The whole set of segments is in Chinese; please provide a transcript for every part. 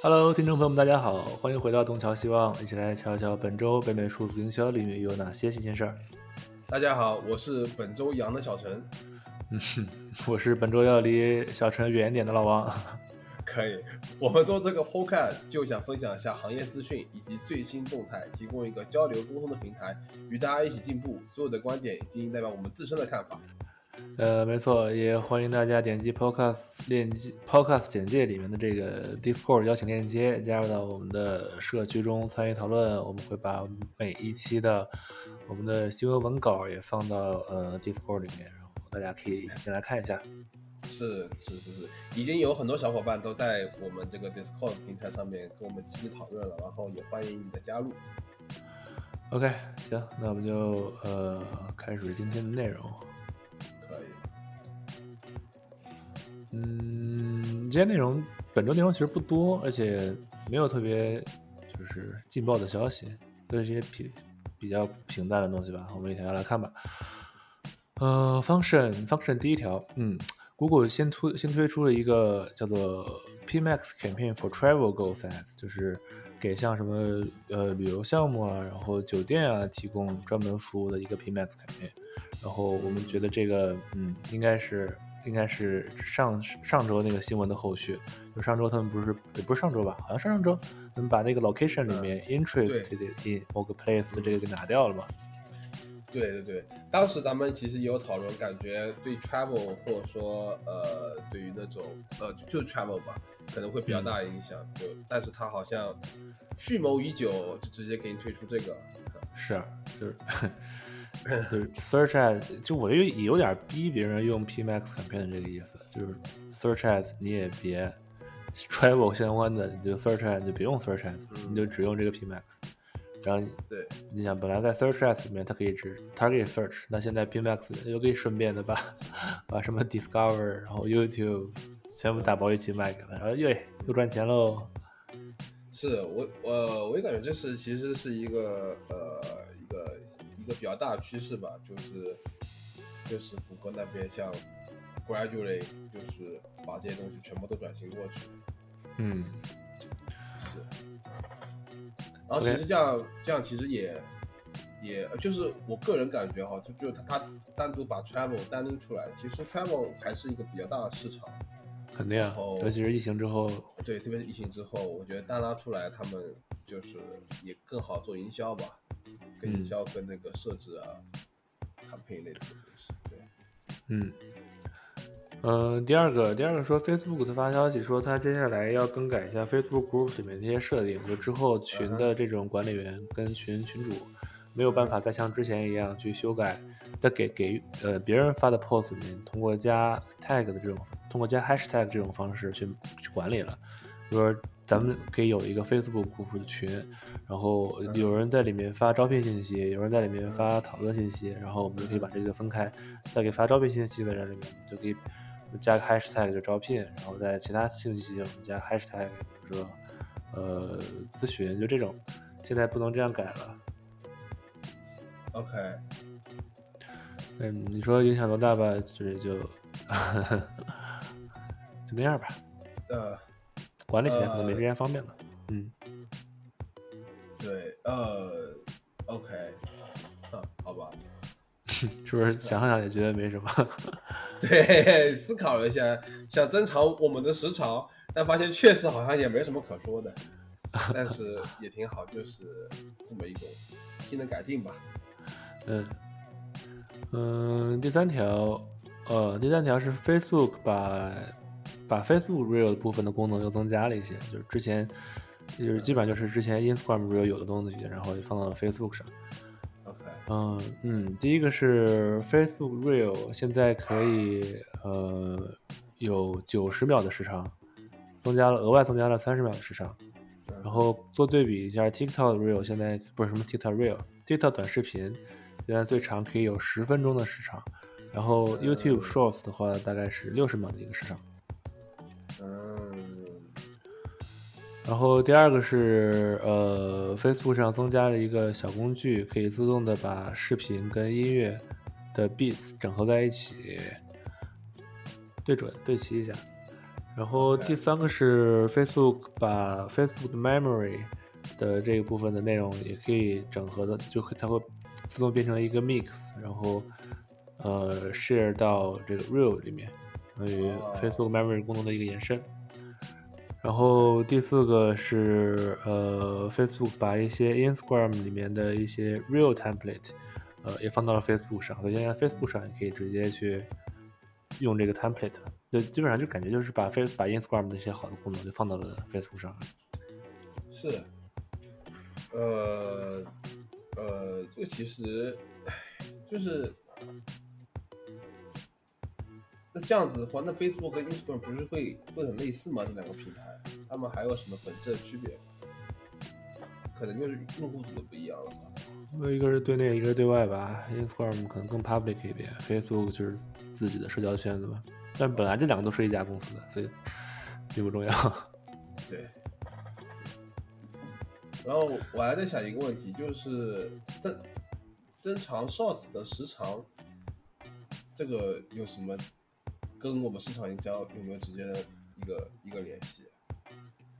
Hello，听众朋友们，大家好，欢迎回到东桥希望，一起来瞧一瞧本周北美数字营销领域有哪些新鲜事儿。大家好，我是本周阳的小陈。嗯哼，我是本周要离小陈远一点的老王。可以，我们做这个 podcast 就想分享一下行业资讯以及最新动态，提供一个交流沟通的平台，与大家一起进步。所有的观点仅代表我们自身的看法。呃，没错，也欢迎大家点击 podcast 链接，podcast 简介里面的这个 Discord 邀请链接，加入到我们的社区中参与讨论。我们会把每一期的我们的新闻文稿也放到呃 Discord 里面，然后大家可以进来看一下。是是是是，已经有很多小伙伴都在我们这个 Discord 平台上面跟我们积极讨论了，然后也欢迎你的加入。OK，行，那我们就呃开始今天的内容。嗯，今天内容本周内容其实不多，而且没有特别就是劲爆的消息，都是些比比较平淡的东西吧。我们一条条来看吧。呃，function function 第一条，嗯。Google 先推先推出了一个叫做 PMax Campaign for Travel Goals Ads，就是给像什么呃旅游项目啊，然后酒店啊提供专门服务的一个 PMax Campaign。然后我们觉得这个嗯应该是应该是上上周那个新闻的后续。就上周他们不是也不是上周吧，好像上上周他们把那个 Location 里面 Interested in 某个 Place 的这个给拿掉了嘛。对对对，当时咱们其实也有讨论，感觉对 travel 或者说呃，对于那种呃，就 travel 吧，可能会比较大影响。就，但是他好像蓄谋已久，就直接给你推出这个。是，就是 就是 search as，就我觉得也有点逼别人用 PMax campaign 的这个意思，就是 search as 你也别 travel 相关的，你就 search as 你就别用 search as，你就只用这个 PMax。然后，对，你想，本来在 Search Ads 里面，它可以只它可以 Search，那现在 PMax 又可以顺便的把把什么 Discover，然后 YouTube 全部打包一起卖给他，然后耶，又赚钱喽。是我我我也感觉这是其实是一个呃一个一个比较大的趋势吧，就是就是谷歌那边像 Gradually 就是把这些东西全部都转型过去。嗯，是。然后其实这样这样其实也也就是我个人感觉哈，就就他他单独把 travel 单拎出来，其实 travel 还是一个比较大的市场，肯定啊，尤其是疫情之后，对，特别是疫情之后，我觉得单拉出来，他们就是也更好做营销吧，跟营销跟那个设置啊，campaign 类似的是，对，嗯。嗯，第二个，第二个说，Facebook 他发消息说，他接下来要更改一下 Facebook Group 里面那些设定，就之后群的这种管理员跟群群主没有办法再像之前一样去修改，再给给呃别人发的 Post 里面通过加 Tag 的这种，通过加 Hashtag 这种方式去去管理了。比如说，咱们可以有一个 Facebook 的群，然后有人在里面发招聘信息，有人在里面发讨论信息，然后我们就可以把这个分开，在给发招聘信息的人里面就可以。加个 hashtag 就招聘，然后在其他信息上加 hashtag，比如说呃咨询，就这种，现在不能这样改了。OK，嗯，你说影响多大吧？就是 就就那样吧。呃，管理起来可能没之前方便了。嗯，对，呃，OK，嗯，好吧。是不是想想也觉得没什么？对，思考了一下，想增长我们的时长，但发现确实好像也没什么可说的，但是也挺好，就是这么一种新的改进吧。嗯嗯，第三条，呃，第三条是 Facebook 把把 Facebook Real 部分的功能又增加了一些，就是之前就是基本上就是之前 Instagram Real 有的东西，然后就放到了 Facebook 上。OK，嗯嗯，第一个是 Facebook Real 现在可以呃有九十秒的时长，增加了额外增加了三十秒的时长，然后做对比一下 TikTok Real 现在不是什么 TikTok Real，TikTok 短视频现在最长可以有十分钟的时长，然后 YouTube Shorts 的话大概是六十秒的一个时长。然后第二个是，呃，Facebook 上增加了一个小工具，可以自动的把视频跟音乐的 beats 整合在一起，对准对齐一下。然后第三个是 Facebook 把 Facebook Memory 的这一部分的内容也可以整合的，就它会自动变成一个 mix，然后呃 share 到这个 Real 里面，等于 Facebook Memory 功能的一个延伸。然后第四个是呃 Facebook 把一些 Instagram 里面的一些 Real template，呃也放到了 Facebook 上，所以现在 Facebook 上也可以直接去用这个 template。就基本上就感觉就是把 Face 把 Instagram 的一些好的功能就放到了 Facebook 上。是，呃呃，这个其实，就是那这样子的话，那 Facebook 跟 Instagram 不是会会很类似吗？这两个平台，他们还有什么本质的区别？可能就是用户组的不一样了吧。一个是对内，一个是对外吧。Instagram 可能更 public 一点，Facebook 就是自己的社交圈子吧。但本来这两个都是一家公司的，所以并不重要。对。然后我还在想一个问题，就是增增长 Shorts 的时长，这个有什么跟我们市场营销有没有直接的一个一个联系？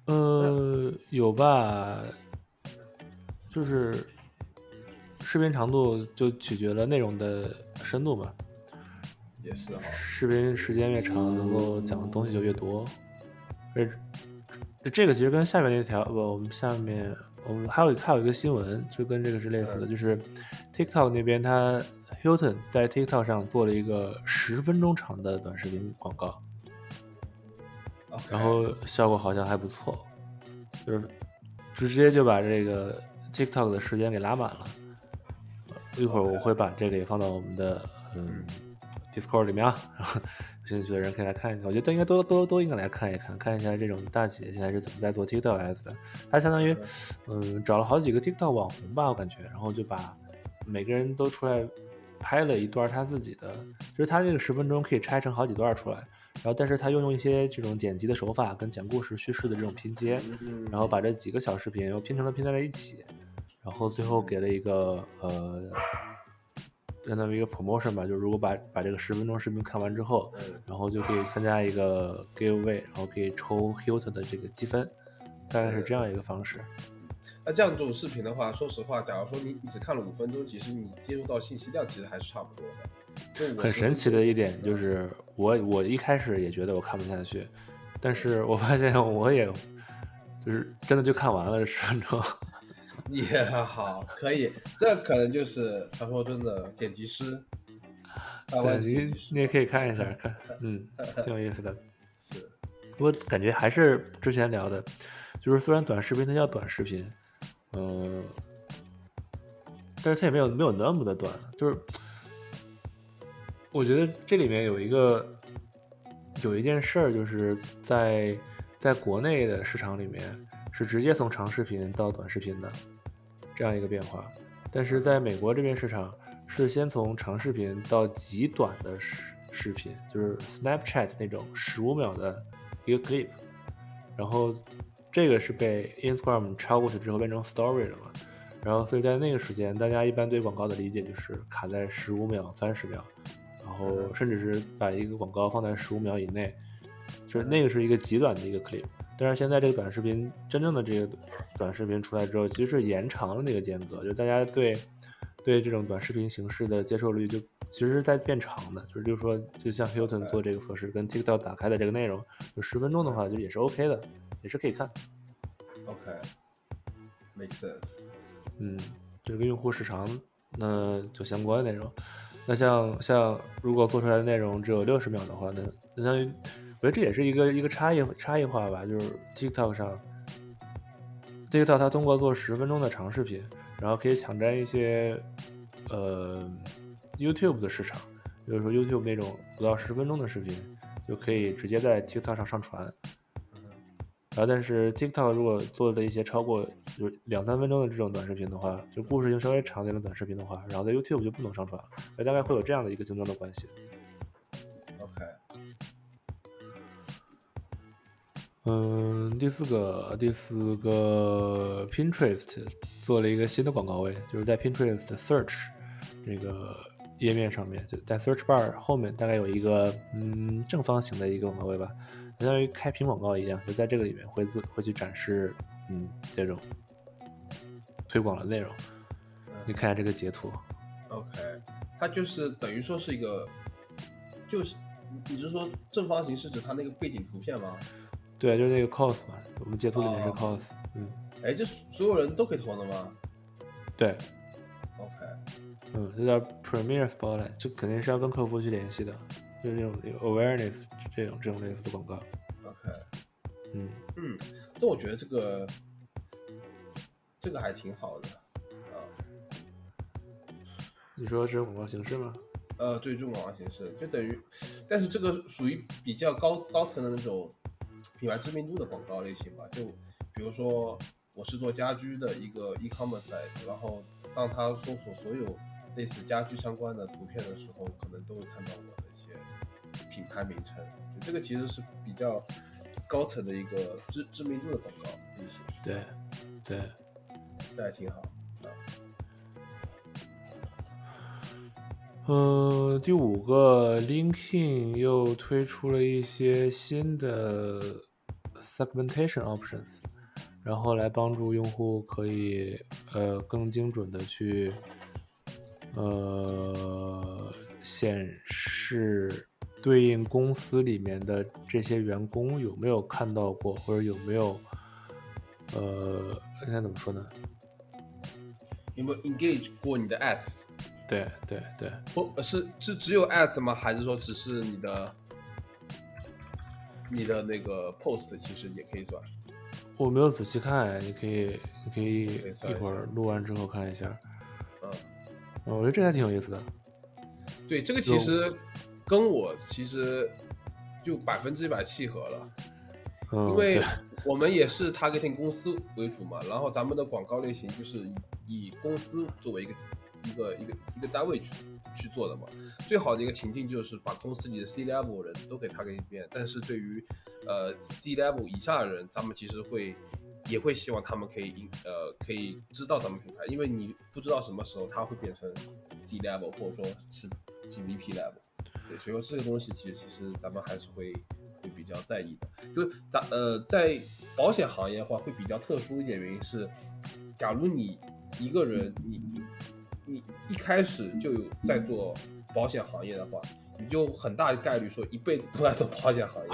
呃，有吧，就是视频长度就取决了内容的深度嘛。也是啊，视频时间越长，能够讲的东西就越多。这这个其实跟下面那条不，我们下面我们还有还有一个新闻，就跟这个是类似的，就是 TikTok 那边，它 Hilton 在 TikTok 上做了一个十分钟长的短视频广告，然后效果好像还不错，就是直接就把这个 TikTok 的时间给拉满了。一会儿我会把这个也放到我们的嗯。Discord 里面啊，有兴趣的人可以来看一下。我觉得应该都都都应该来看一看，看一下这种大企业现在是怎么在做 TikTok Ads 的。它相当于，嗯，找了好几个 TikTok 网红吧，我感觉，然后就把每个人都出来拍了一段他自己的，就是他这个十分钟可以拆成好几段出来，然后但是他又用一些这种剪辑的手法跟讲故事叙事的这种拼接，然后把这几个小视频又拼成了拼在了一起，然后最后给了一个呃。相当于一个 promotion 吧，就是如果把把这个十分钟视频看完之后，然后就可以参加一个 giveaway，然后可以抽 Hilton 的这个积分，大概是这样一个方式。那这样这种视频的话，说实话，假如说你你只看了五分钟，其实你接触到信息量其实还是差不多的。很神奇的一点就是，我我一开始也觉得我看不下去，但是我发现我也就是真的就看完了十分钟。也好，可以，这可能就是传说中的剪辑师。对，你你也可以看一下，看，嗯，挺有意思的。是，不过感觉还是之前聊的，就是虽然短视频它叫短视频，嗯，但是它也没有没有那么的短。就是我觉得这里面有一个有一件事儿，就是在在国内的市场里面是直接从长视频到短视频的。这样一个变化，但是在美国这边市场是先从长视频到极短的视视频，就是 Snapchat 那种十五秒的一个 clip，然后这个是被 Instagram 超过去之后变成 Story 了嘛，然后所以在那个时间，大家一般对广告的理解就是卡在十五秒、三十秒，然后甚至是把一个广告放在十五秒以内，就是那个是一个极短的一个 clip。但是现在这个短视频真正的这个短视频出来之后，其实是延长了那个间隔，就大家对对这种短视频形式的接受率就其实是在变长的，就是就是说，就像 Hilton 做这个测试跟 TikTok 打开的这个内容，就十分钟的话就也是 OK 的，也是可以看。OK，make sense。嗯，这个用户时长那就相关内容，那像像如果做出来的内容只有六十秒的话，那相当于。我觉得这也是一个一个差异差异化吧，就是 TikTok 上，TikTok 它通过做十分钟的长视频，然后可以抢占一些呃 YouTube 的市场，比如说 YouTube 那种不到十分钟的视频，就可以直接在 TikTok 上上传。然后，但是 TikTok 如果做了一些超过就是两三分钟的这种短视频的话，就故事性稍微长点的短视频的话，然后在 YouTube 就不能上传了，大概会有这样的一个竞争的关系。OK。嗯，第四个，第四个，Pinterest 做了一个新的广告位，就是在 Pinterest Search 这个页面上面，就在 Search Bar 后面大概有一个嗯正方形的一个广告位吧，相当于开屏广告一样，就在这个里面会自会去展示，嗯，这种推广的内容。你看下这个截图，OK，它就是等于说是一个，就是你是说正方形是指它那个背景图片吗？对，就是那个 cos 嘛，我们截图里面是 cos，嗯，哎，这所有人都可以投的吗？对，OK，嗯，这叫 Premier Spotlight，这肯定是要跟客服去联系的，就是那种 awareness 这种这种类似的广告，OK，嗯嗯，这我觉得这个这个还挺好的啊。你说这种广告形式吗？呃，对，这种广告形式就等于，但是这个属于比较高高层的那种品牌知名度的广告类型吧。就比如说，我是做家居的一个 e-commerce site，然后当他搜索所有类似家居相关的图片的时候，可能都会看到我的品牌名称。就这个其实是比较高层的一个知知名度的广告类型。对，对，这还挺好。嗯，第五个，LinkedIn 又推出了一些新的 segmentation options，然后来帮助用户可以呃更精准的去呃显示对应公司里面的这些员工有没有看到过，或者有没有呃应该怎么说呢？有没有 engage 过你的 ads？对对对，不是是只有 ads 吗？还是说只是你的你的那个 post 其实也可以算？我没有仔细看，你可以你可以一会儿录完之后看一下。嗯，我觉得这还挺有意思的。对，这个其实跟我其实就百分之一百契合了，因为我们也是 targeting 公司为主嘛，然后咱们的广告类型就是以公司作为一个。一个一个一个单位去去做的嘛，最好的一个情境就是把公司里的 C level 人都给他给一遍。但是对于呃 C level 以下的人，咱们其实会也会希望他们可以呃可以知道咱们品牌，因为你不知道什么时候他会变成 C level 或者说是 GVP level，对，所以说这个东西其实其实咱们还是会会比较在意的。就咱呃在保险行业的话会比较特殊一点，原因是，假如你一个人你。你一开始就有在做保险行业的话，你就很大概率说一辈子都在做保险行业。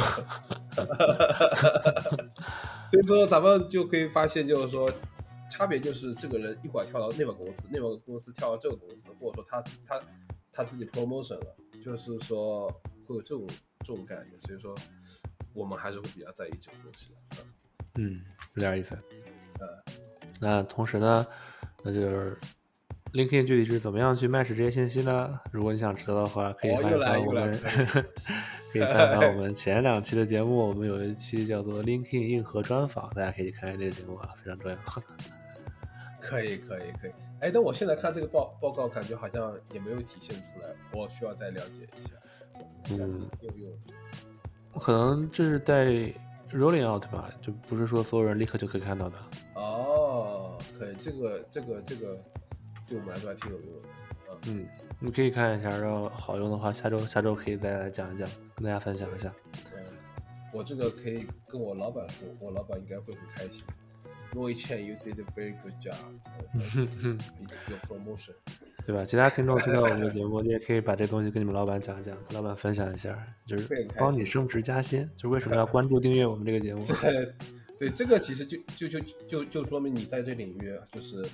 所以说咱们就可以发现，就是说差别就是这个人一会儿跳到那个公司，那个公司跳到这个公司，或者说他他他自己 promotion 了，就是说会有这种这种感觉。所以说我们还是会比较在意这个东西的。嗯，有点意思。呃，那同时呢，那就是。LinkedIn 具体是怎么样去 match 这些信息呢？如果你想知道的话，可以翻翻我们，可以翻翻我们前两期的节目。我们有一期叫做 LinkedIn 硬核专访，大家可以看看这个节目啊，非常重要。可以，可以，可以。哎，但我现在看这个报报告，感觉好像也没有体现出来，我需要再了解一下。嗯，有用。可能这是在 rolling out 吧，就不是说所有人立刻就可以看到的。哦，可以，这个，这个，这个。对我们来说还挺有用的，嗯，你可以看一下，然后好用的话，下周下周可以再来讲一讲，跟大家分享一下。嗯，我这个可以跟我老板说，我老板应该会很开心。Roy Chen，you did a very good job。嗯哼，promotion，对吧？其他听众听到我们的节目，你也可以把这东西跟你们老板讲一讲，跟老板分享一下，就是帮你升职加薪。就为什么要关注订阅我们这个节目？对，对，这个其实就就就就就说明你在这领域就是。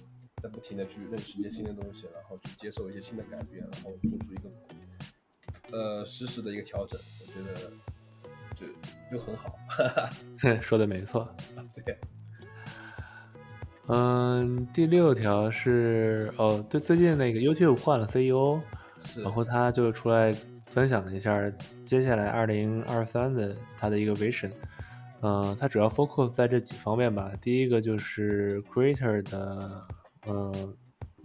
在不停的去认识一些新的东西，然后去接受一些新的改变，然后做出一个呃实时的一个调整，我觉得就就很好。说的没错。对。嗯，第六条是哦，对，最近那个 YouTube 换了 CEO，然后他就出来分享了一下接下来二零二三的他的一个 vision。嗯，他主要 focus 在这几方面吧。第一个就是 creator 的。嗯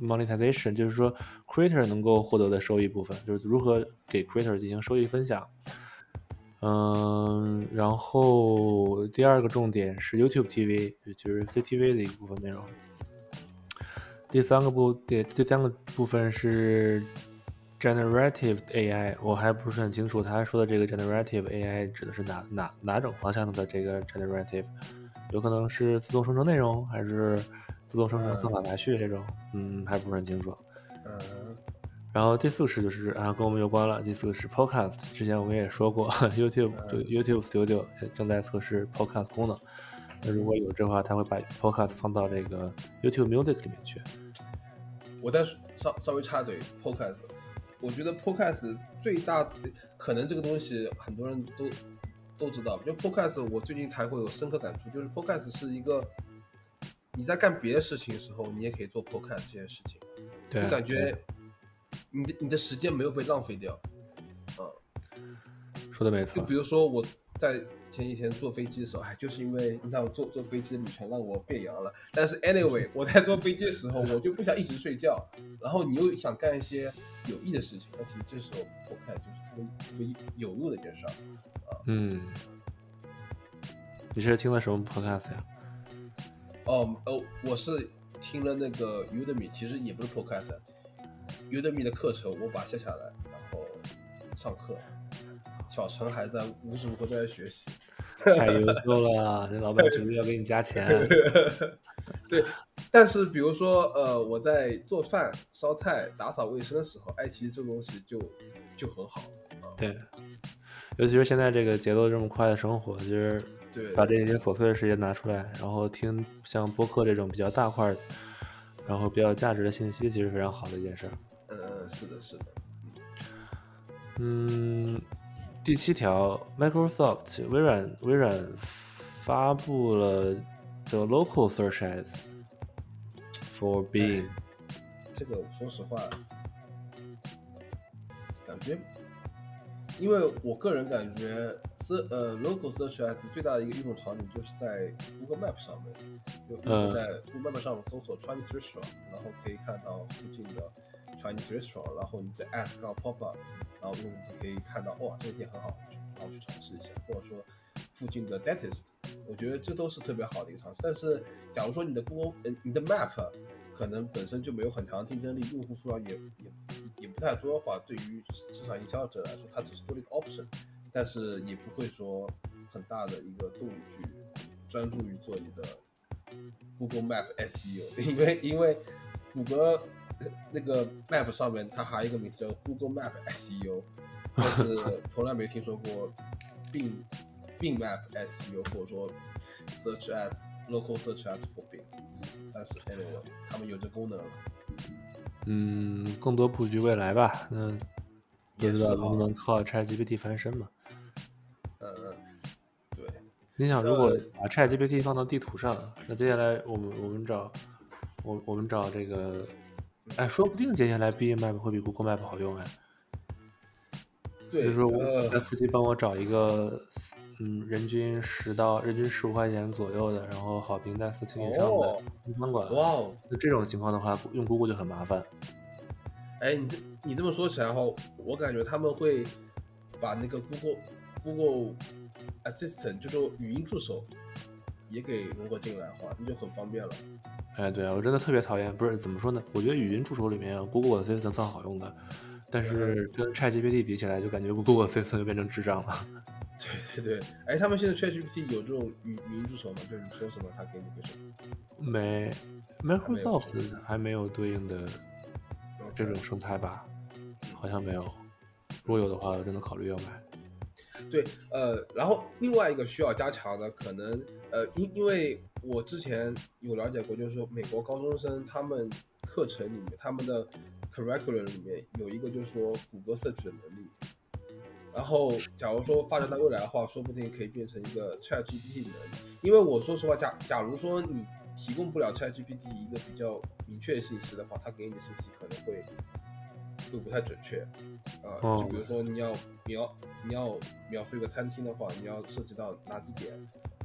，monetization 就是说，creator 能够获得的收益部分，就是如何给 creator 进行收益分享。嗯，然后第二个重点是 YouTube TV，就是 CTV 的一部分内容。第三个部第第三个部分是 generative AI，我还不是很清楚，他说的这个 generative AI 指的是哪哪哪种方向的这个 generative，有可能是自动生成内容，还是自动生成算法排序这种，嗯，还不是很清楚。嗯，然后第四个是就是啊，跟我们有关了。第四个是 podcast，之前我们也说过，YouTube 对 YouTube Studio 正在测试 podcast 功能。那如果有这话，他会把 podcast 放到这个 YouTube Music 里面去。我再稍稍微插嘴，podcast，我觉得 podcast 最大可能这个东西很多人都都知道，因为 podcast 我最近才会有深刻感触，就是 podcast 是一个你在干别的事情的时候，你也可以做 podcast 这件事情，就感觉你的你的时间没有被浪费掉。嗯，说的没错。就比如说我。在前几天坐飞机的时候，哎，就是因为你知道坐坐飞机的旅程让我变阳了。但是 anyway，我在坐飞机的时候，我就不想一直睡觉，然后你又想干一些有益的事情，而且这时候我看就是特别特别有路的一件事儿啊。嗯，你是听了什么 podcast 呀？哦哦，我是听了那个 Udemy，其实也不是 podcast，Udemy 的课程我把它下下来，然后上课。小陈还在无时无刻都在学习，太优秀了！那老板绝对要给你加钱。对，但是比如说，呃，我在做饭、烧菜、打扫卫生的时候，爱奇艺这个东西就就很好。对，尤其是现在这个节奏这么快的生活，就是对把这些琐碎的时间拿出来，然后听像播客这种比较大块，然后比较有价值的信息，其实非常好的一件事。嗯嗯，是的，是的。嗯。第七条，Microsoft 微软微软发布了 The Local Search Ads for Bing。这个说实话，感觉，因为我个人感觉，s 呃 Local Search Ads 最大的一个应用场景就是在 Google Map 上面，就在 Google Map 上搜索 Chinese restaurant，然后可以看到附近的 Chinese restaurant，然后你的 Ads 刚 pop up。然后用户可以看到，哇，这个店很好，然后去尝试一下，或者说附近的 dentist，我觉得这都是特别好的一个尝试。但是，假如说你的 Google，呃，你的 Map 可能本身就没有很强的竞争力，用户数量也也也不太多的话，对于市场营销者来说，它只是多了一个 option，但是也不会说很大的一个动力去专注于做你的 Google Map SEO，因为因为谷歌。那个 Map 上面它还有一个名字叫 Google Map SEO，但是 从来没听说过 Bing Bing Map SEO 或者说 Search as Local Search as for Bing，但是 anyway 他们有这功能了。嗯，更多布局未来吧。那不知道能不能靠 ChatGPT 翻身嘛？嗯嗯，对。你想，如果把 ChatGPT 放到地图上，那接下来我们我们找我我们找这个。哎，说不定接下来 Bing Map 会比 Google Map 好用哎。对，就是说我在附近帮我找一个，嗯，人均十到人均十五块钱左右的，然后好评在四星以上的餐馆。哇哦！那这种情况的话，用 Google 就很麻烦。哎，你这你这么说起来的话，我感觉他们会把那个 Google Google Assistant，就是语音助手，也给融合进来的话，那就很方便了。哎，对啊，我真的特别讨厌，不是怎么说呢？我觉得语音助手里面，Google Assistant 算好用的，但是跟 ChatGPT 比起来，就感觉 Google Assistant 就变成智障了。对对对，哎，他们现在 ChatGPT 有这种语语音助手吗？就是你说什么，它给你回什么？没，Microsoft 还没有对应的这种生态吧？好像没有。如果有的话，我真的考虑要买。对，呃，然后另外一个需要加强的，可能，呃，因因为我之前有了解过，就是说美国高中生他们课程里面，他们的 curriculum 里面有一个就是说谷歌 search 的能力，然后假如说发展到未来的话，说不定可以变成一个 Chat GPT 的能力。因为我说实话，假假如说你提供不了 Chat GPT 一个比较明确的信息的话，它给你的信息可能会。会不太准确，啊，就比如说你要你要你要描述一个餐厅的话，你要涉及到哪几点，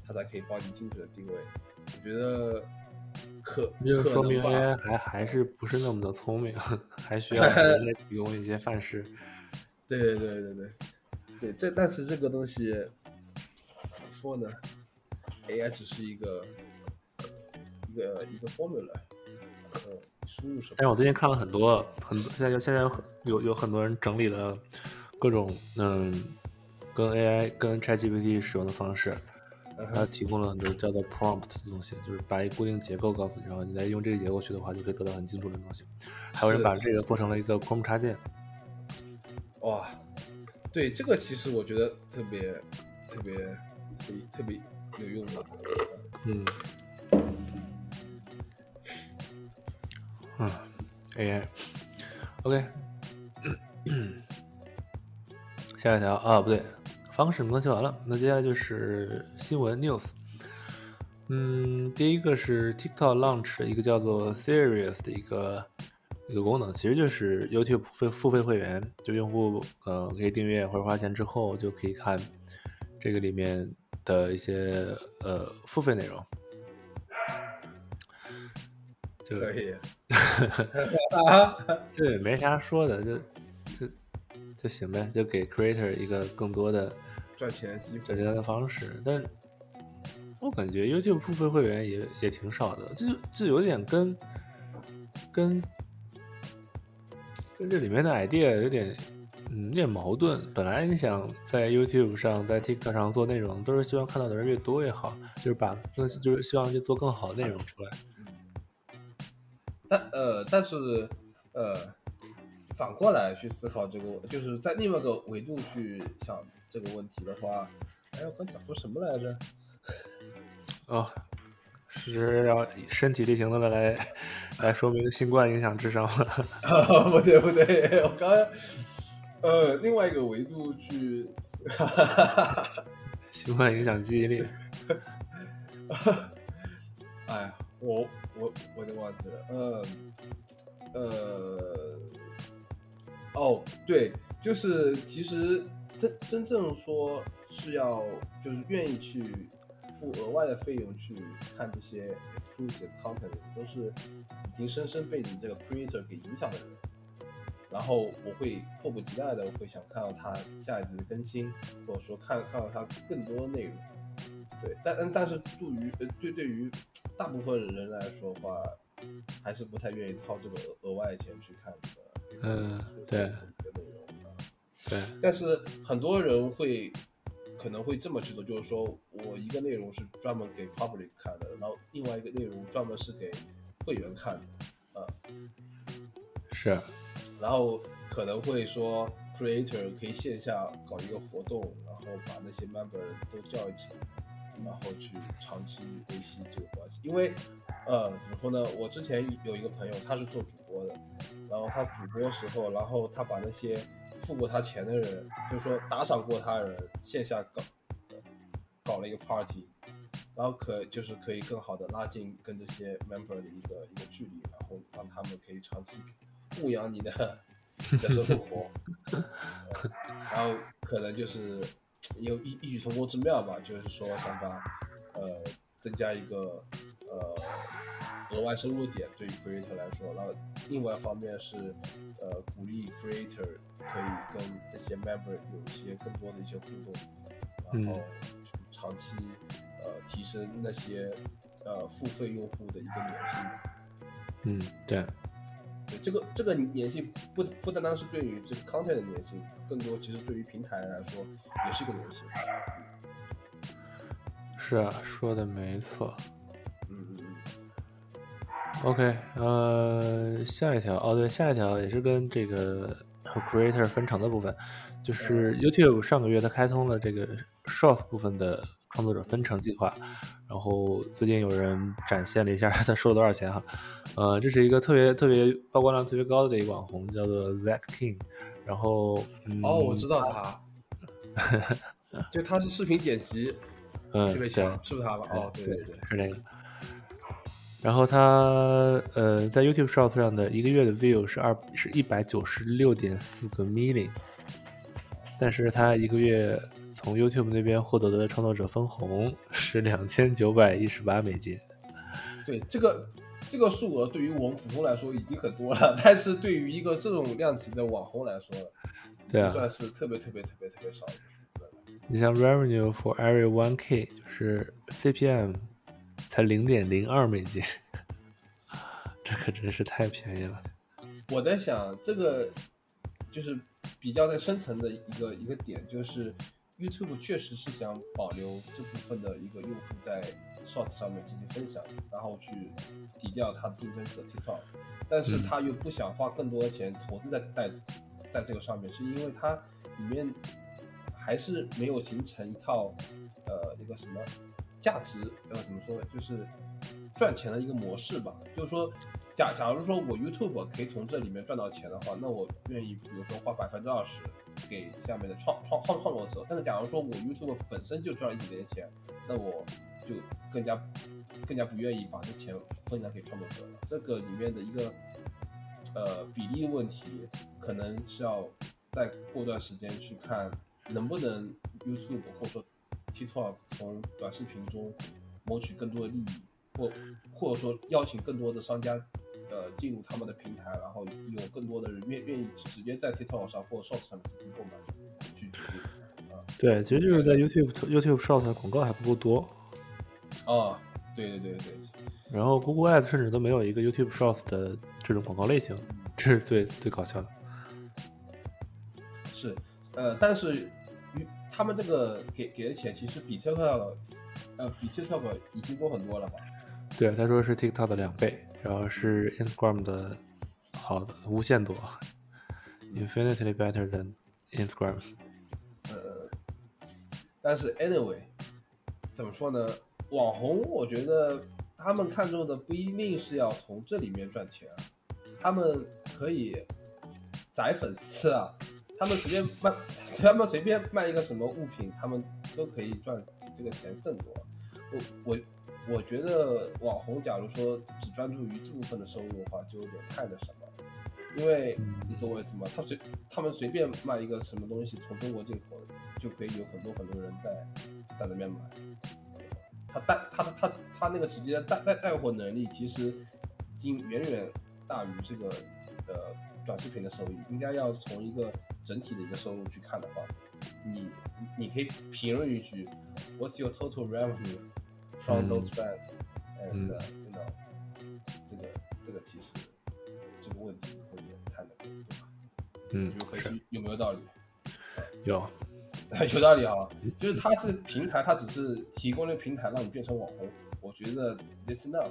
它才可以帮你精准的定位。我觉得可就说明 AI 还还是不是那么的聪明，还需要 人类提供一些范式。对对对对对对，这但是这个东西怎么说呢？AI 只是一个一个一个 formula，嗯，输入什么？但是我最近看了很多很多，现在现在有很有有很多人整理了各种嗯跟 AI 跟 ChatGPT 使用的方式，它提供了很多叫做 prompt 的东西，就是把一固定结构告诉你，然后你再用这个结构去的话，就可以得到很精准的东西。还有人把这个做成了一个 Chrome 插件，哇，对这个其实我觉得特别特别特别特别有用的。嗯，嗯，AI，OK，、下一条啊，不对，方式更新完了，那接下来就是新闻 news。嗯，第一个是 TikTok launch 了一个叫做 Serious 的一个一个功能，其实就是 YouTube 付费付费会员，就用户呃可以订阅或者花钱之后就可以看这个里面的一些呃付费内容。就可以，这也没啥说的，就就就行呗，就给 creator 一个更多的赚钱的机会。赚钱的方式。但我感觉 YouTube 付费会员也也挺少的，这就这有点跟跟跟这里面的 idea 有点嗯有点矛盾。本来你想在 YouTube 上，在 TikTok 上做内容，都是希望看到的人越多越好，就是把更就是希望去做更好的内容出来。但呃，但是呃，反过来去思考这个，就是在另外一个维度去想这个问题的话，哎，我刚想说什么来着？哦，是要以身体力行的来来说明新冠影响智商吗？不对不对，我刚呃另外一个维度去，新冠影响记忆力。哎呀，我我我就忘记了，嗯呃，哦对，就是其实真真正说是要就是愿意去付额外的费用去看这些 exclusive content，都是已经深深被你这个 creator 给影响的人。然后我会迫不及待的会想看到他下一集的更新，或者说看看到他更多的内容。对，但但但是对于呃对对于大部分人来说的话，还是不太愿意掏这个额额外的钱去看这个。嗯对。对，但是很多人会可能会这么去做，就是说我一个内容是专门给 public 看的，然后另外一个内容专门是给会员看的，啊，是，然后可能会说 creator 可以线下搞一个活动，然后把那些 member 都叫一起来，然后去长期维系这个关系。因为呃怎么说呢，我之前有一个朋友他是做主播的，然后他主播时候，然后他把那些付过他钱的人，就是说打赏过他的人线下搞呃搞了一个 party。然后可就是可以更好的拉近跟这些 member 的一个一个距离，然后让他们可以长期牧养你的 你的生活，呃 然后可能就是有异异曲同工之妙吧，就是说想把呃增加一个呃额外收入点对于 creator 来说，然后另外一方面是呃鼓励 creator 可以跟那些 member 有一些更多的一些互动，然后长期呃提升那些呃付费用户的一个粘性。嗯，对这个这个粘性不不单单是对于这个 content 的粘性，更多其实对于平台来说也是一个粘性。是啊，说的没错。嗯嗯嗯，OK，呃，下一条，哦对，下一条也是跟这个和 creator 分成的部分，就是 YouTube 上个月它开通了这个 Shorts 部分的创作者分成计划，然后最近有人展现了一下 他收了多少钱哈，呃，这是一个特别特别曝光量特别高的一个网红，叫做 Zack King，然后嗯，哦，我知道他，就他是视频剪辑嗯，特别对强，是不是他吧？对哦，对对对对，是那个。然后他呃，在 YouTube Shorts 上的一个月的 view 是二是一百九十六点四个 million，但是他一个月从 YouTube 那边获得的创作者分红是两千九百一十八美金。对这个这个数额对于我们普通来说已经很多了，但是对于一个这种量级的网红来说，对啊，算是特别特别特别特别少的数字了。你像 revenue for every one k 就是 CPM 才零点零二美金，这可真是太便宜了。我在想，这个就是比较在深层的一个一个点，就是 YouTube 确实是想保留这部分的一个用户在 Shorts 上面进行分享，然后去抵掉它的竞争者 TikTok，但是他又不想花更多的钱投资在在在这个上面，是因为它里面还是没有形成一套呃一个什么价值呃怎么说呢，就是赚钱的一个模式吧，就是说。假假如说我 YouTube 可以从这里面赚到钱的话，那我愿意，比如说花百分之二十给下面的创创创创作者。但是假如说我 YouTube 本身就赚了一点点钱，那我就更加更加不愿意把这钱分享给创作者了。这个里面的一个呃比例问题，可能是要再过段时间去看，能不能 YouTube 或者说 TikTok 从短视频中谋取更多的利益，或或者说邀请更多的商家。呃，进入他们的平台，然后有更多的人愿愿意直接在 TikTok 上或者 Shorts 上进行购买，去啊。对，其实就是在 YouTube YouTube Shorts 广告还不够多。哦，对对对对。然后 Google Ads 甚至都没有一个 YouTube Shorts 的这种广告类型，这是最最搞笑的。是，呃，但是他们这个给给的钱其实比 TikTok，呃，比 TikTok 已经多很多了吧？对，他说是 TikTok 的两倍。然后是 Instagram 的好的无限多，infinitely better than Instagram。呃，但是 anyway，怎么说呢？网红我觉得他们看中的不一定是要从这里面赚钱，他们可以宰粉丝啊，他们随便卖，他们随便卖一个什么物品，他们都可以赚这个钱更多。我我。我觉得网红，假如说只专注于这部分的收入的话，就有点太那什么。因为你懂我意思吗？他随他们随便卖一个什么东西，从中国进口，就可以有很多很多人在在那边买。他带他的他他那个直接带带带货能力，其实已经远远大于这个呃短视频的收益。应该要从一个整体的一个收入去看的话，你你可以评论一句，What's your total revenue？From those fans, and you know，这个这个其实这个问题有点太那个，对吧？嗯，就分析有没有道理？有，有道理啊。就是它这平台，它只是提供了平台让你变成网红，我觉得 this enough。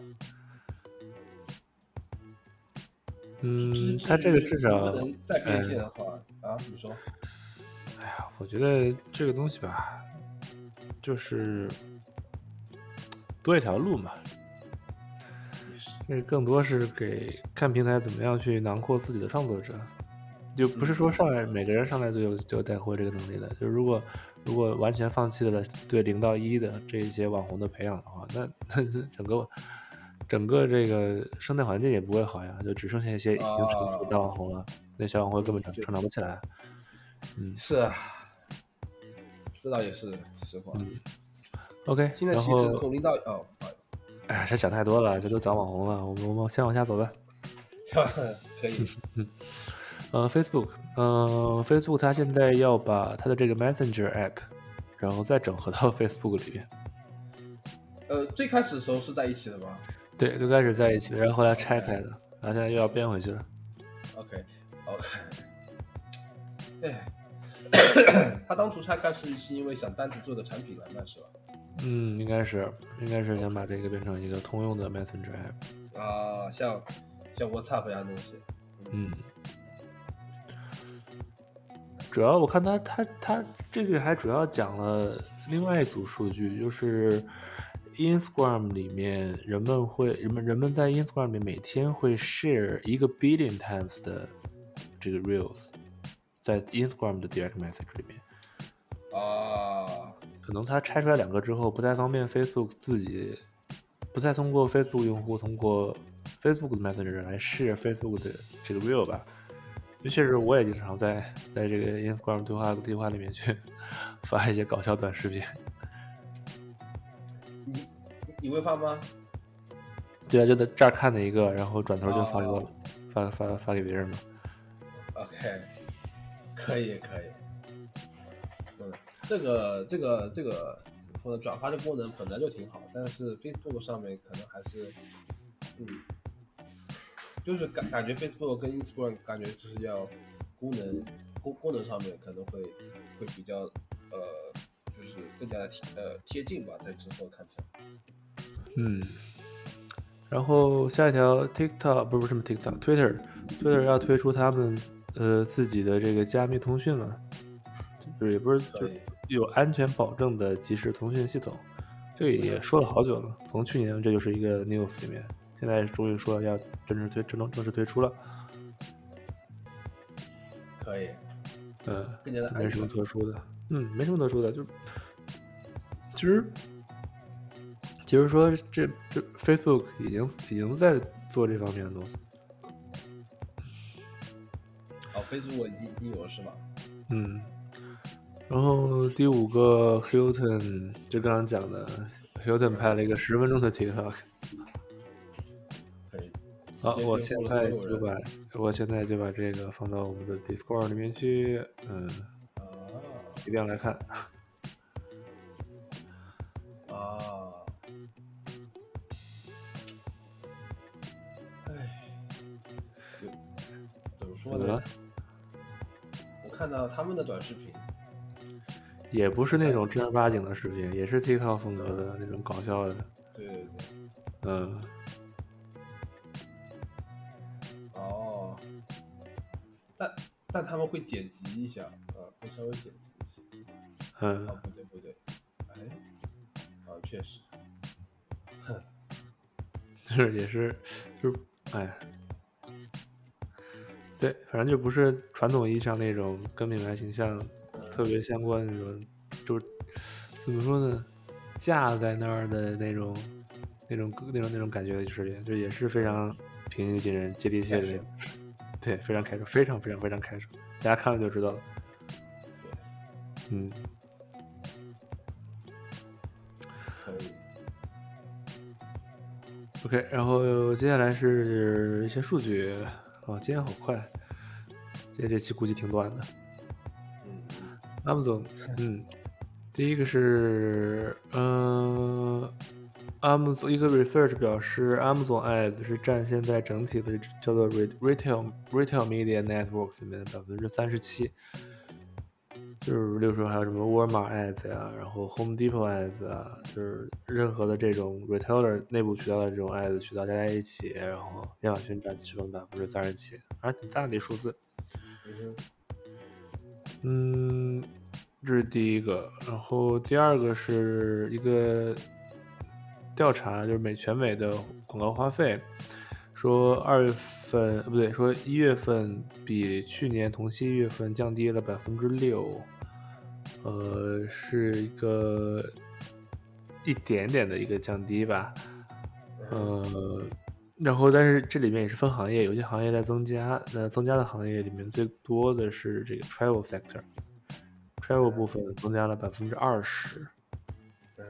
嗯，它这个至少能再变现的话啊，你说？哎呀，我觉得这个东西吧，就是。多一条路嘛，那更多是给看平台怎么样去囊括自己的创作者，就不是说上来每个人上来就有就带货这个能力的。就如果如果完全放弃了对零到一的这一些网红的培养的话，那那整个整个这个生态环境也不会好呀，就只剩下一些已经成熟的网红了，那小网红根本成成长不起来。嗯，是啊，这倒也是实话。OK，现在其实从零到哦，不好意思，哎呀，这讲太多了，这都讲网红了，我们我们先往下走吧。可以，嗯，呃，Facebook，嗯，Facebook 它现在要把它的这个 Messenger app，然后再整合到 Facebook 里面。呃，最开始的时候是在一起的吧？对，最开始在一起的，然后后来拆开的，然后现在又要变回去了。OK，OK，哎。他当初拆开是是因为想单独做个产品来卖，是吧？嗯，应该是，应该是想把这个变成一个通用的 Messenger app 啊，像像 WhatsApp 一样东西。嗯，主要我看他他他这个还主要讲了另外一组数据，就是 Instagram 里面人们会人们人们在 Instagram 里面每天会 share 一个 billion times 的这个 reels。在 Instagram 的 Direct Message 里面啊，可能它拆出来两个之后，不太方便 Facebook 自己，不再通过 Facebook 用户通过 Facebook 的 Messenger 来试 Facebook 的这个 Real 吧。因为确实我也经常在在这个 Instagram 对话对话里面去 发一些搞笑短视频。你你会发吗？对啊，就在这儿看的一个，然后转头就发给我，发发发给别人嘛。OK。可以可以，嗯，这个这个这个或者转发的功能本来就挺好，但是 Facebook 上面可能还是，嗯，就是感感觉 Facebook 跟 Instagram 感觉就是要功能功功能上面可能会会比较呃，就是更加的贴呃贴近吧，在之后看起来。嗯，然后下一条 TikTok 不是不是什么 TikTok，Twitter，Twitter 要推出他们呃自己的这个加密通讯了，就是也不是就有安全保证的即时通讯系统，这个也说了好久了，从去年这就是一个 news 里面，现在终于说要正式推正正正式推出了，可以，嗯，更加的没什么。特殊的，嗯，没什么特殊的，就其实其实说这这 Facebook 已经已经在做这方面的东西，哦，Facebook 已经已经有了是吗？嗯，然后第五个 Hilton 就刚刚讲的 Hilton 拍了一个十分钟的 TikTok，可以。好，我现在就把我现在就把这个放到我们的 Discord 里面去，嗯，啊。一定要来看，啊，哎，怎么说呢？我看到他们的短视频，也不是那种正儿八经的视频，也是 TikTok 风格的那种搞笑的，对对对，嗯，哦，但但他们会剪辑一下，啊，会稍微剪辑一下。嗯。啊，，不对不对，哎，啊，确实，哼，就是也是，就是哎，对，反正就不是传统意义上那种跟品牌形象特别相关的那种，就是怎么说呢，架在那儿的那种、那种、那种、那种感觉的视频，就也是非常平易近人、接地气的那种，对，非常开手，非常非常非常开手，大家看了就知道了。嗯，可以，OK，然后接下来是一些数据，哦，今天好快，今天这期估计挺短的。嗯，Amazon，嗯，第一个是，嗯、a m a z o n 一个 research 表示，Amazon Ads 是占现在整体的叫做 re- retail retail media networks 里面的百分之三十七，就是例如说还有什么沃尔玛 Ads 呀，然后 Home Depot Ads 啊，就是任何的这种 retailer 内部渠道的这种 Ads 渠道加在一起，然后亚马逊占其中百分之三十七，还是挺大的一数字。嗯，这是第一个，然后第二个是一个调查，就是美全美的广告花费，说二月份不对，说一月份比去年同期月份降低了百分之六，呃，是一个一点点的一个降低吧，呃，然后但是这里面也是分行业，有些行业在增加，那增加的行业里面最多的是这个 travel sector，travel 部分增加了百分之二十，嗯，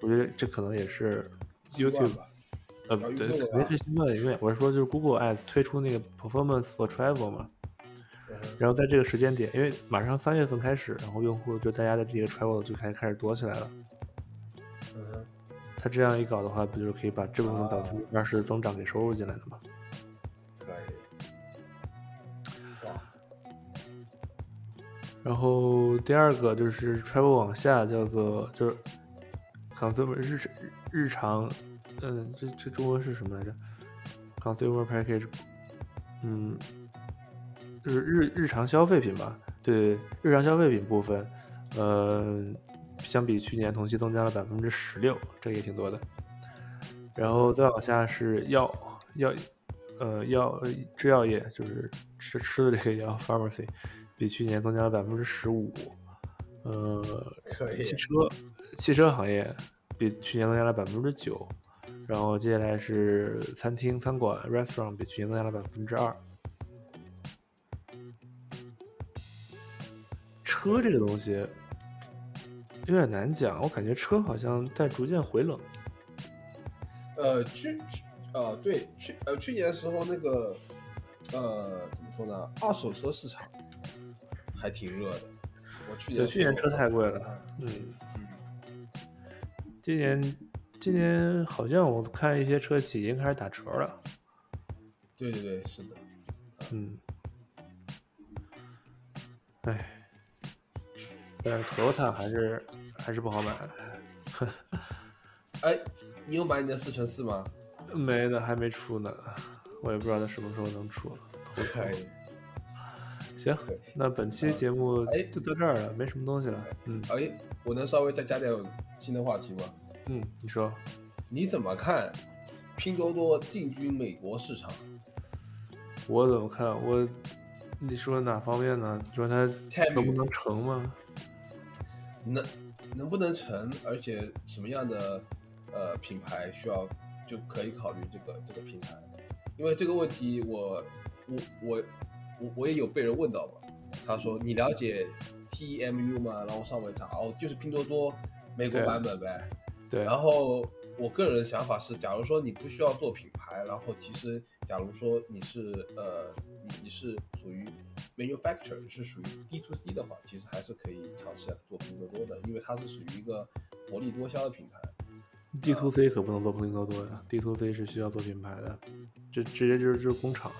我觉得这可能也是 YouTube 吧，呃，啊对肯定啊是新冠的，因为我是说就是 Google Ads 推出那个 Performance for Travel 嘛，然后在这个时间点，因为马上三月份开始，然后用户就大家的这个 travel 就开开始多起来了。嗯哼，他这样一搞的话，不就是可以把这部分百啊分之二十的增长给收入进来的吗？可以，哇，然后第二个就是 travel 往下叫做就是 consumer 日日常，嗯，这这中文是什么来着？consumer package，嗯，就是日日常消费品吧，对，日常消费品部分，呃，相比去年同期增加了百分之十六，这个也挺多的。然后再往下是药药，呃药制药业，就是吃吃的这个药 pharmacy，比去年增加了百分之十五。呃，可以，汽车汽车行业比去年增加了百分之九，然后接下来是餐厅餐馆 restaurant 比去年增加了百分之二。车这个东西有点难讲，我感觉车好像在逐渐回冷。呃，去去呃，对，去呃去年的时候那个呃怎么说呢，二手车市场还挺热的。我去年对，去年车太贵了。嗯，今年今年好像我看一些车企已经开始打折了。对对对，是的。嗯，哎，但是 Toyota 还是还是不好买。哎，你有买你的四乘四吗？没呢，还没出呢，我也不知道它什么时候能出。可以。行，那本期节目哎就到这儿了，没什么东西了。嗯，哎，我能稍微再加点新的话题吗？嗯，你说，你怎么看拼多多进军美国市场？我怎么看？我，你说哪方面呢？你说它能不能成吗？能，能不能成？而且什么样的呃品牌需要就可以考虑这个这个平台？因为这个问题，我我我我我也有被人问到过。他说：“你了解 TMU 吗？”然后上面查，哦，就是拼多多美国版本呗。对。然后我个人的想法是，假如说你不需要做品牌，然后其实。假如说你是呃，你你是属于 manufacturer，是属于 D to C 的话，其实还是可以尝试做拼多多的，因为它是属于一个薄利多销的品牌。D to C 可不能做拼多多呀，D to C 是需要做品牌的，这直接就是就是工厂，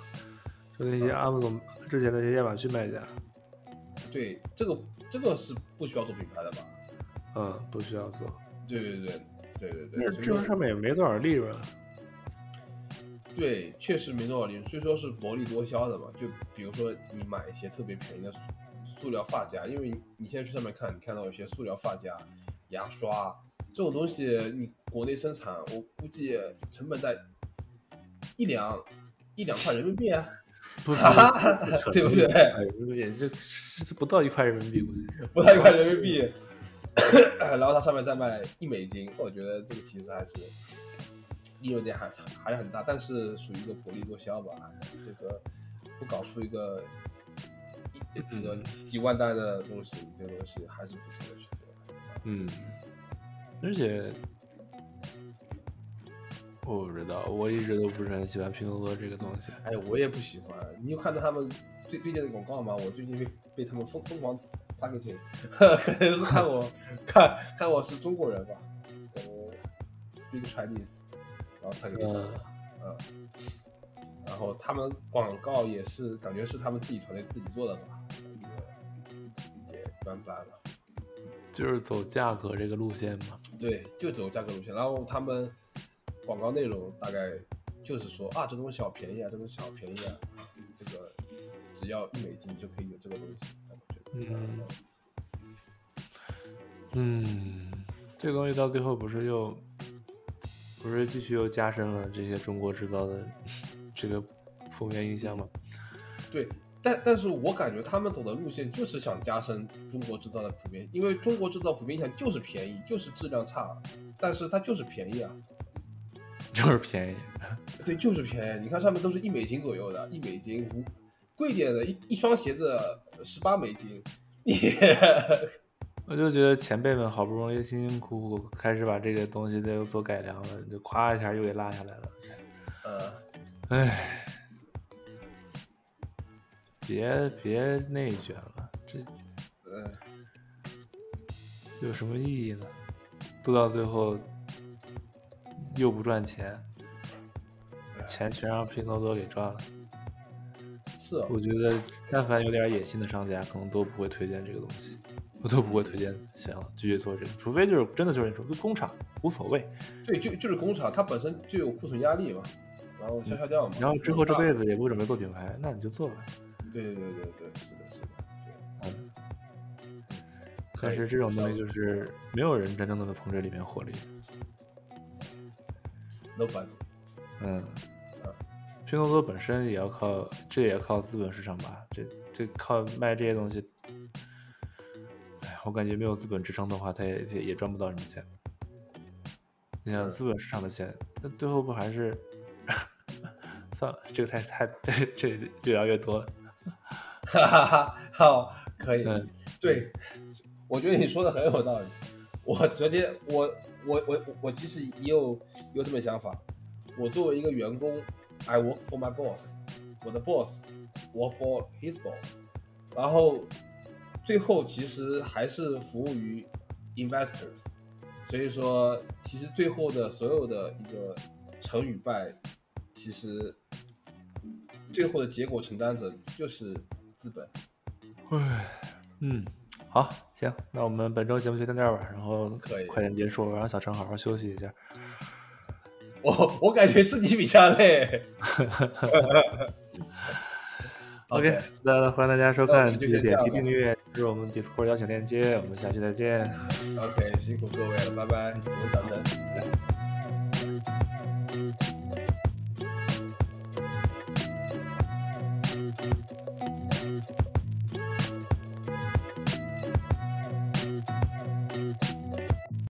就那些 Amazon 之前那些亚马逊卖家。对，这个这个是不需要做品牌的吧？嗯，不需要做。对对对对对对。这这上面也没多少利润。对，确实没多少利润，虽说是薄利多销的嘛。就比如说你买一些特别便宜的塑塑料发夹，因为你现在去上面看，你看到有些塑料发夹、牙刷这种东西，你国内生产，我估计成本在一两一两块人民币啊，不是，对不对？也这这不到一块人民币，估计不到一块人民币。然后它上面再卖一美金，我觉得这个其实还是。利润点还还是很大，但是属于一个薄利多销吧。这个不搞出一个一这个几万单的东西，这个东西还是不值得去做。嗯，而且我不知道，我一直都不是很喜欢拼多多这个东西。哎，我也不喜欢。你有看到他们最推荐的广告吗？我最近被被他们疯疯狂 targeting，可能是看我 看看我是中国人吧，可能 speak Chinese。嗯嗯，然后他们广告也是感觉是他们自己团队自己做的吧，也一般般了，就是走价格这个路线嘛。对，就走价格路线。然后他们广告内容大概就是说啊，这东西好便宜啊，这东西好便宜啊，这个只要一美金就可以有这个东西。嗯嗯，这个东西到最后不是又。不是继续又加深了这些中国制造的这个负面印象吗？对，但但是我感觉他们走的路线就是想加深中国制造的普遍，因为中国制造普遍印象就是便宜，就是质量差，但是它就是便宜啊，就是便宜，对，就是便宜。你看上面都是一美金左右的，一美金五，贵点的一一双鞋子十八美金，你。我就觉得前辈们好不容易辛辛苦苦开始把这个东西再有所改良了，就咵一下又给拉下来了。呃，哎，别别内卷了，这，呃，有什么意义呢？做到最后又不赚钱，钱全让拼多多给赚了。是，我觉得但凡有点野心的商家，可能都不会推荐这个东西。我都不会推荐，想要继续做这个，除非就是真的就是那种工厂，无所谓。对，就就是工厂，它本身就有库存压力嘛，然后消消掉嘛。然后之后这辈子也不准备做品牌，那你就做吧。对对对对对，是的，是的，对，嗯。但是这种东西就是没有人真正的能从这里面获利。No problem。嗯。拼多多本身也要靠，这也要靠资本市场吧？这这靠卖这些东西。我感觉没有资本支撑的话，他也也也赚不到什么钱。你想资本市场的钱，那最后不还是 算了？这个太太这这越聊越多了。哈哈哈，好，可以。嗯对，我觉得你说的很有道理。我昨天，我我我我其实也有有这么想法。我作为一个员工，I work for my boss，我的 boss work for his boss，然后。最后其实还是服务于 investors，所以说其实最后的所有的一个成与败，其实最后的结果承担者就是资本。唉，嗯，好，行，那我们本周节目就到这儿吧，然后可以快点结束，让小陈好好休息一下。我我感觉是你比较累。OK，那欢迎大家收看，记得点击订阅，这是我们 Discord 邀请链接，我们下期再见。OK，辛苦各位了，拜拜，我是小陈。Thank